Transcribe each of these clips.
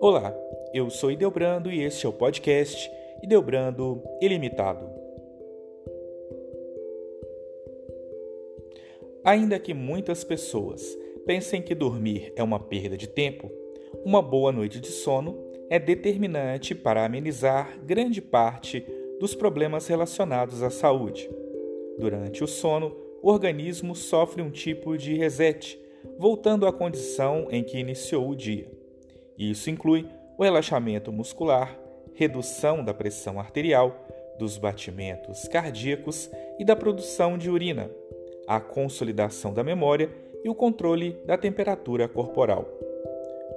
Olá, eu sou Ideobrando e este é o podcast Ideobrando Ilimitado. Ainda que muitas pessoas pensem que dormir é uma perda de tempo, uma boa noite de sono é determinante para amenizar grande parte dos problemas relacionados à saúde. Durante o sono, o organismo sofre um tipo de reset, voltando à condição em que iniciou o dia. Isso inclui o relaxamento muscular, redução da pressão arterial, dos batimentos cardíacos e da produção de urina, a consolidação da memória e o controle da temperatura corporal.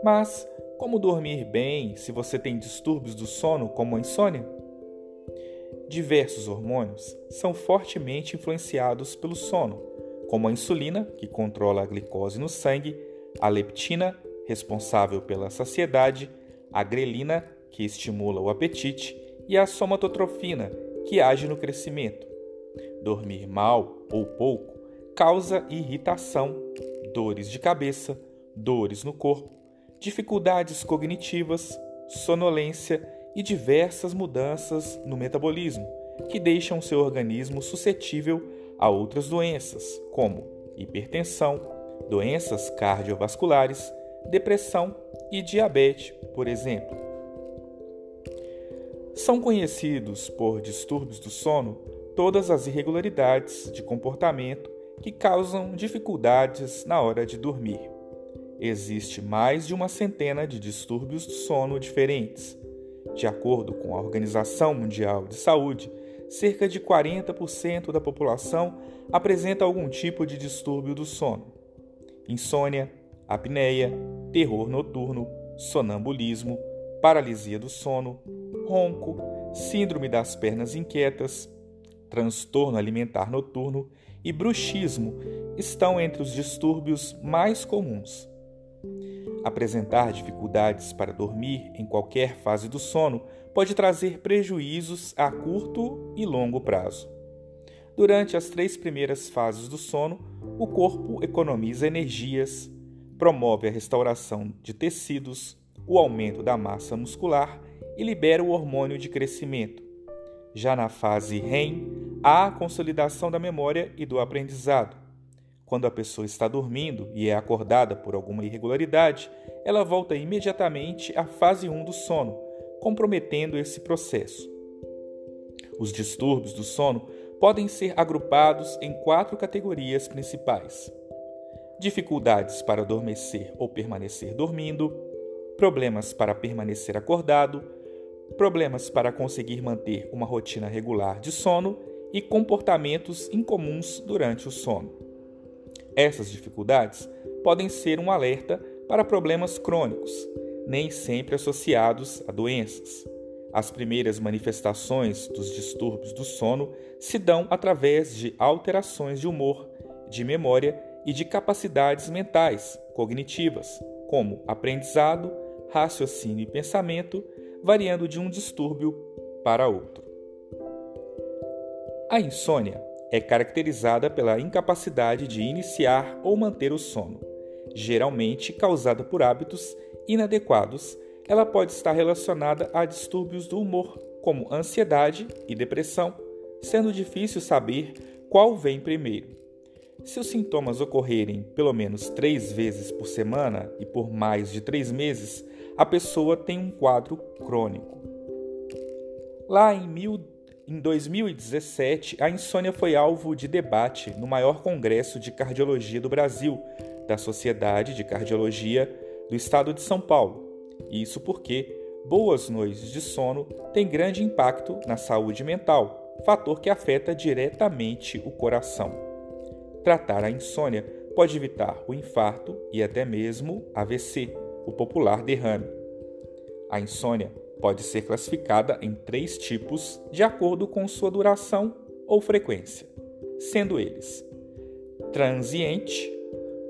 Mas como dormir bem se você tem distúrbios do sono, como a insônia? Diversos hormônios são fortemente influenciados pelo sono, como a insulina, que controla a glicose no sangue, a leptina responsável pela saciedade, a grelina, que estimula o apetite, e a somatotrofina, que age no crescimento. Dormir mal ou pouco causa irritação, dores de cabeça, dores no corpo, dificuldades cognitivas, sonolência e diversas mudanças no metabolismo, que deixam seu organismo suscetível a outras doenças, como hipertensão, doenças cardiovasculares, depressão e diabetes, por exemplo. São conhecidos por distúrbios do sono todas as irregularidades de comportamento que causam dificuldades na hora de dormir. Existe mais de uma centena de distúrbios do sono diferentes. De acordo com a Organização Mundial de Saúde, cerca de 40% da população apresenta algum tipo de distúrbio do sono. Insônia, apneia, terror noturno, sonambulismo, paralisia do sono, ronco, síndrome das pernas inquietas, transtorno alimentar noturno e bruxismo estão entre os distúrbios mais comuns. Apresentar dificuldades para dormir em qualquer fase do sono pode trazer prejuízos a curto e longo prazo. Durante as três primeiras fases do sono, o corpo economiza energias, promove a restauração de tecidos, o aumento da massa muscular e libera o hormônio de crescimento. Já na fase REM, há a consolidação da memória e do aprendizado. Quando a pessoa está dormindo e é acordada por alguma irregularidade, ela volta imediatamente à fase 1 do sono, comprometendo esse processo. Os distúrbios do sono podem ser agrupados em quatro categorias principais: dificuldades para adormecer ou permanecer dormindo, problemas para permanecer acordado, problemas para conseguir manter uma rotina regular de sono e comportamentos incomuns durante o sono. Essas dificuldades podem ser um alerta para problemas crônicos, nem sempre associados a doenças. As primeiras manifestações dos distúrbios do sono se dão através de alterações de humor, de memória e de capacidades mentais, cognitivas, como aprendizado, raciocínio e pensamento, variando de um distúrbio para outro. A insônia é caracterizada pela incapacidade de iniciar ou manter o sono. Geralmente causada por hábitos inadequados, ela pode estar relacionada a distúrbios do humor, como ansiedade e depressão, sendo difícil saber qual vem primeiro. Se os sintomas ocorrerem pelo menos três vezes por semana e por mais de três meses, a pessoa tem um quadro crônico. Lá em, em 2017, a insônia foi alvo de debate no maior congresso de cardiologia do Brasil, da Sociedade de Cardiologia do Estado de São Paulo. Isso porque boas noites de sono têm grande impacto na saúde mental, fator que afeta diretamente o coração. Tratar a insônia pode evitar o infarto e até mesmo AVC, o popular derrame. A insônia pode ser classificada em três tipos de acordo com sua duração ou frequência, sendo eles: transiente,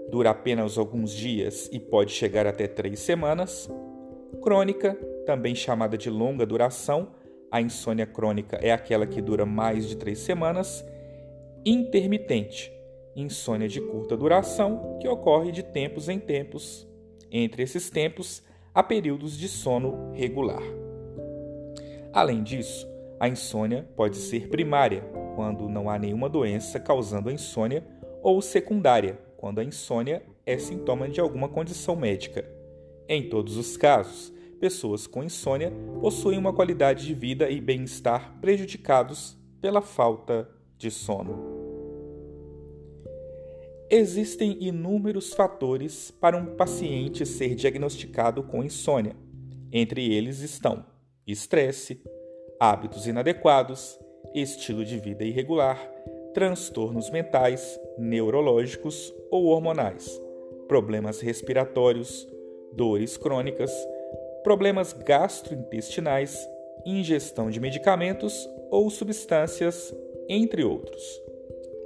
dura apenas alguns dias e pode chegar até três semanas, crônica, também chamada de longa duração, a insônia crônica é aquela que dura mais de três semanas, intermitente, insônia de curta duração, que ocorre de tempos em tempos. Entre esses tempos, há períodos de sono regular. Além disso, a insônia pode ser primária, quando não há nenhuma doença causando a insônia, ou secundária, quando a insônia é sintoma de alguma condição médica. Em todos os casos, pessoas com insônia possuem uma qualidade de vida e bem-estar prejudicados pela falta de sono. Existem inúmeros fatores para um paciente ser diagnosticado com insônia. Entre eles estão estresse, hábitos inadequados, estilo de vida irregular, transtornos mentais, neurológicos ou hormonais, problemas respiratórios, dores crônicas, problemas gastrointestinais, ingestão de medicamentos ou substâncias, entre outros.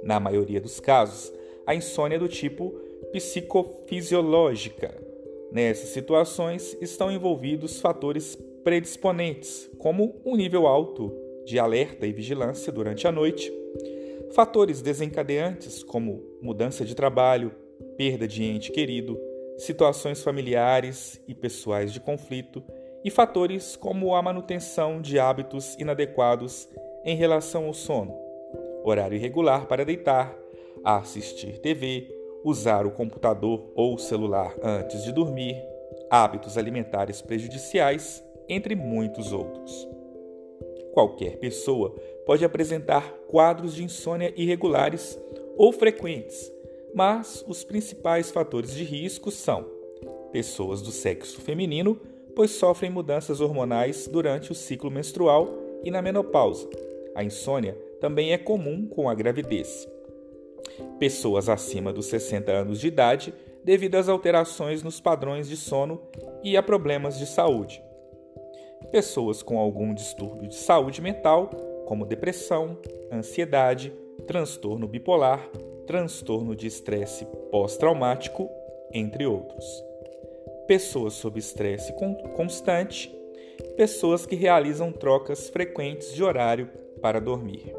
Na maioria dos casos, a insônia é do tipo psicofisiológica. Nessas situações estão envolvidos fatores predisponentes, como um nível alto de alerta e vigilância durante a noite, fatores desencadeantes, como mudança de trabalho, perda de ente querido, situações familiares e pessoais de conflito, e fatores como a manutenção de hábitos inadequados em relação ao sono, horário irregular para deitar, assistir TV, usar o computador ou celular antes de dormir, hábitos alimentares prejudiciais entre muitos outros. Qualquer pessoa pode apresentar quadros de insônia irregulares ou frequentes, mas os principais fatores de risco são pessoas do sexo feminino, pois sofrem mudanças hormonais durante o ciclo menstrual e na menopausa. A insônia também é comum com a gravidez. Pessoas acima dos 60 anos de idade, devido às alterações nos padrões de sono e a problemas de saúde pessoas com algum distúrbio de saúde mental, como depressão, ansiedade, transtorno bipolar, transtorno de estresse pós-traumático, entre outros. Pessoas sob estresse constante, pessoas que realizam trocas frequentes de horário para dormir.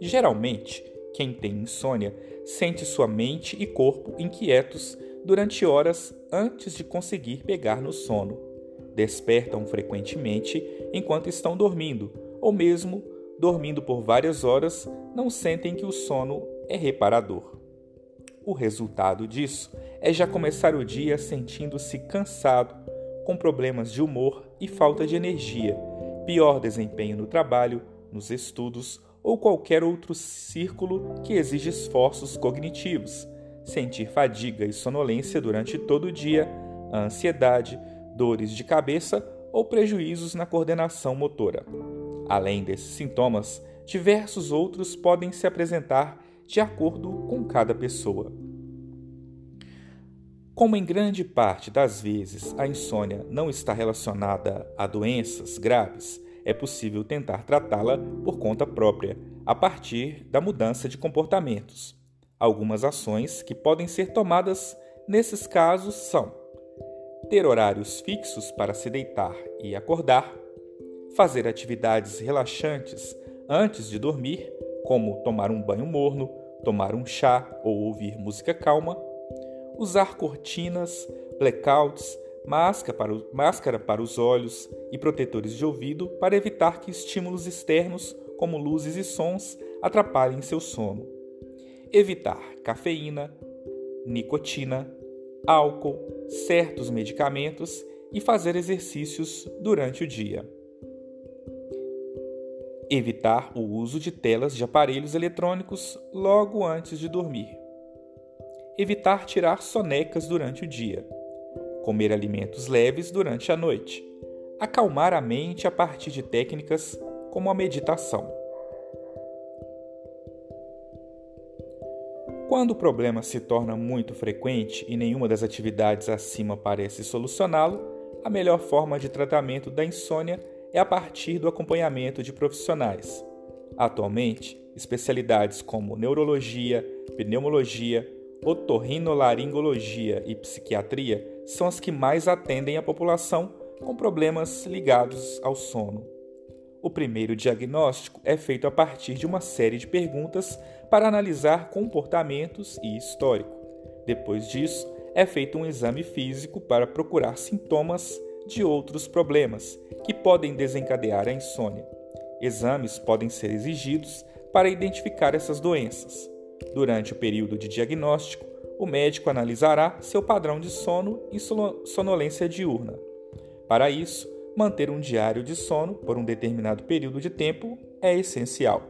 Geralmente, quem tem insônia sente sua mente e corpo inquietos durante horas antes de conseguir pegar no sono despertam frequentemente enquanto estão dormindo, ou mesmo dormindo por várias horas, não sentem que o sono é reparador. O resultado disso é já começar o dia sentindo-se cansado, com problemas de humor e falta de energia, pior desempenho no trabalho, nos estudos ou qualquer outro círculo que exige esforços cognitivos, sentir fadiga e sonolência durante todo o dia, ansiedade, dores de cabeça ou prejuízos na coordenação motora. Além desses sintomas, diversos outros podem se apresentar de acordo com cada pessoa. Como em grande parte das vezes a insônia não está relacionada a doenças graves, é possível tentar tratá-la por conta própria, a partir da mudança de comportamentos. Algumas ações que podem ser tomadas nesses casos são ter horários fixos para se deitar e acordar, fazer atividades relaxantes antes de dormir, como tomar um banho morno, tomar um chá ou ouvir música calma, usar cortinas, blackouts, máscara para, os olhos e protetores de ouvido para evitar que estímulos externos, como luzes e sons, atrapalhem seu sono. Evitar cafeína, nicotina, álcool, certos medicamentos e fazer exercícios durante o dia. Evitar o uso de telas de aparelhos eletrônicos logo antes de dormir. Evitar tirar sonecas durante o dia. Comer alimentos leves durante a noite. Acalmar a mente a partir de técnicas como a meditação. Quando o problema se torna muito frequente e nenhuma das atividades acima parece solucioná-lo, a melhor forma de tratamento da insônia é a partir do acompanhamento de profissionais. Atualmente, especialidades como neurologia, pneumologia, otorrinolaringologia e psiquiatria são as que mais atendem a população com problemas ligados ao sono. O primeiro diagnóstico é feito a partir de uma série de perguntas para analisar comportamentos e histórico. Depois disso, é feito um exame físico para procurar sintomas de outros problemas que podem desencadear a insônia. Exames podem ser exigidos para identificar essas doenças. Durante o período de diagnóstico, o médico analisará seu padrão de sono e sonolência diurna. Para isso, manter um diário de sono por um determinado período de tempo é essencial.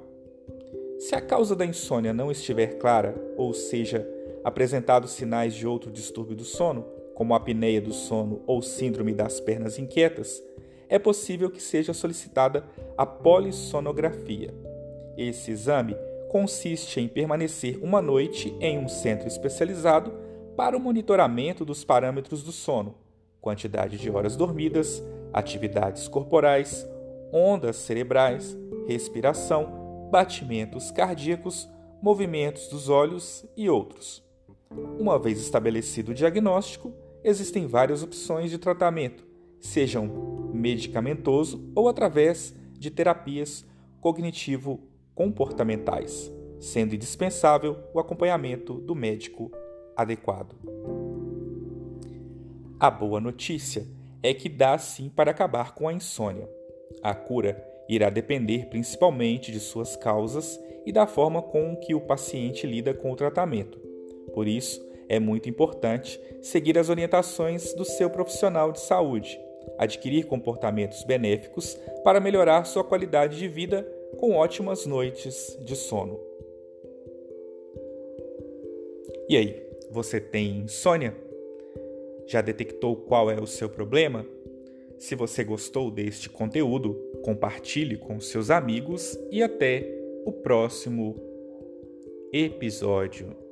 Se a causa da insônia não estiver clara, ou seja, apresentados sinais de outro distúrbio do sono, como apneia do sono ou síndrome das pernas inquietas, é possível que seja solicitada a polissonografia. Esse exame consiste em permanecer uma noite em um centro especializado para o monitoramento dos parâmetros do sono, quantidade de horas dormidas, atividades corporais, ondas cerebrais, respiração, batimentos cardíacos, movimentos dos olhos e outros. Uma vez estabelecido o diagnóstico, existem várias opções de tratamento, sejam medicamentoso ou através de terapias cognitivo-comportamentais, sendo indispensável o acompanhamento do médico adequado. A boa notícia é que dá sim para acabar com a insônia. A cura irá depender principalmente de suas causas e da forma com que o paciente lida com o tratamento. Por isso, é muito importante seguir as orientações do seu profissional de saúde, adquirir comportamentos benéficos para melhorar sua qualidade de vida com ótimas noites de sono. E aí, você tem insônia? Já detectou qual é o seu problema? Se você gostou deste conteúdo, compartilhe com seus amigos e até o próximo episódio.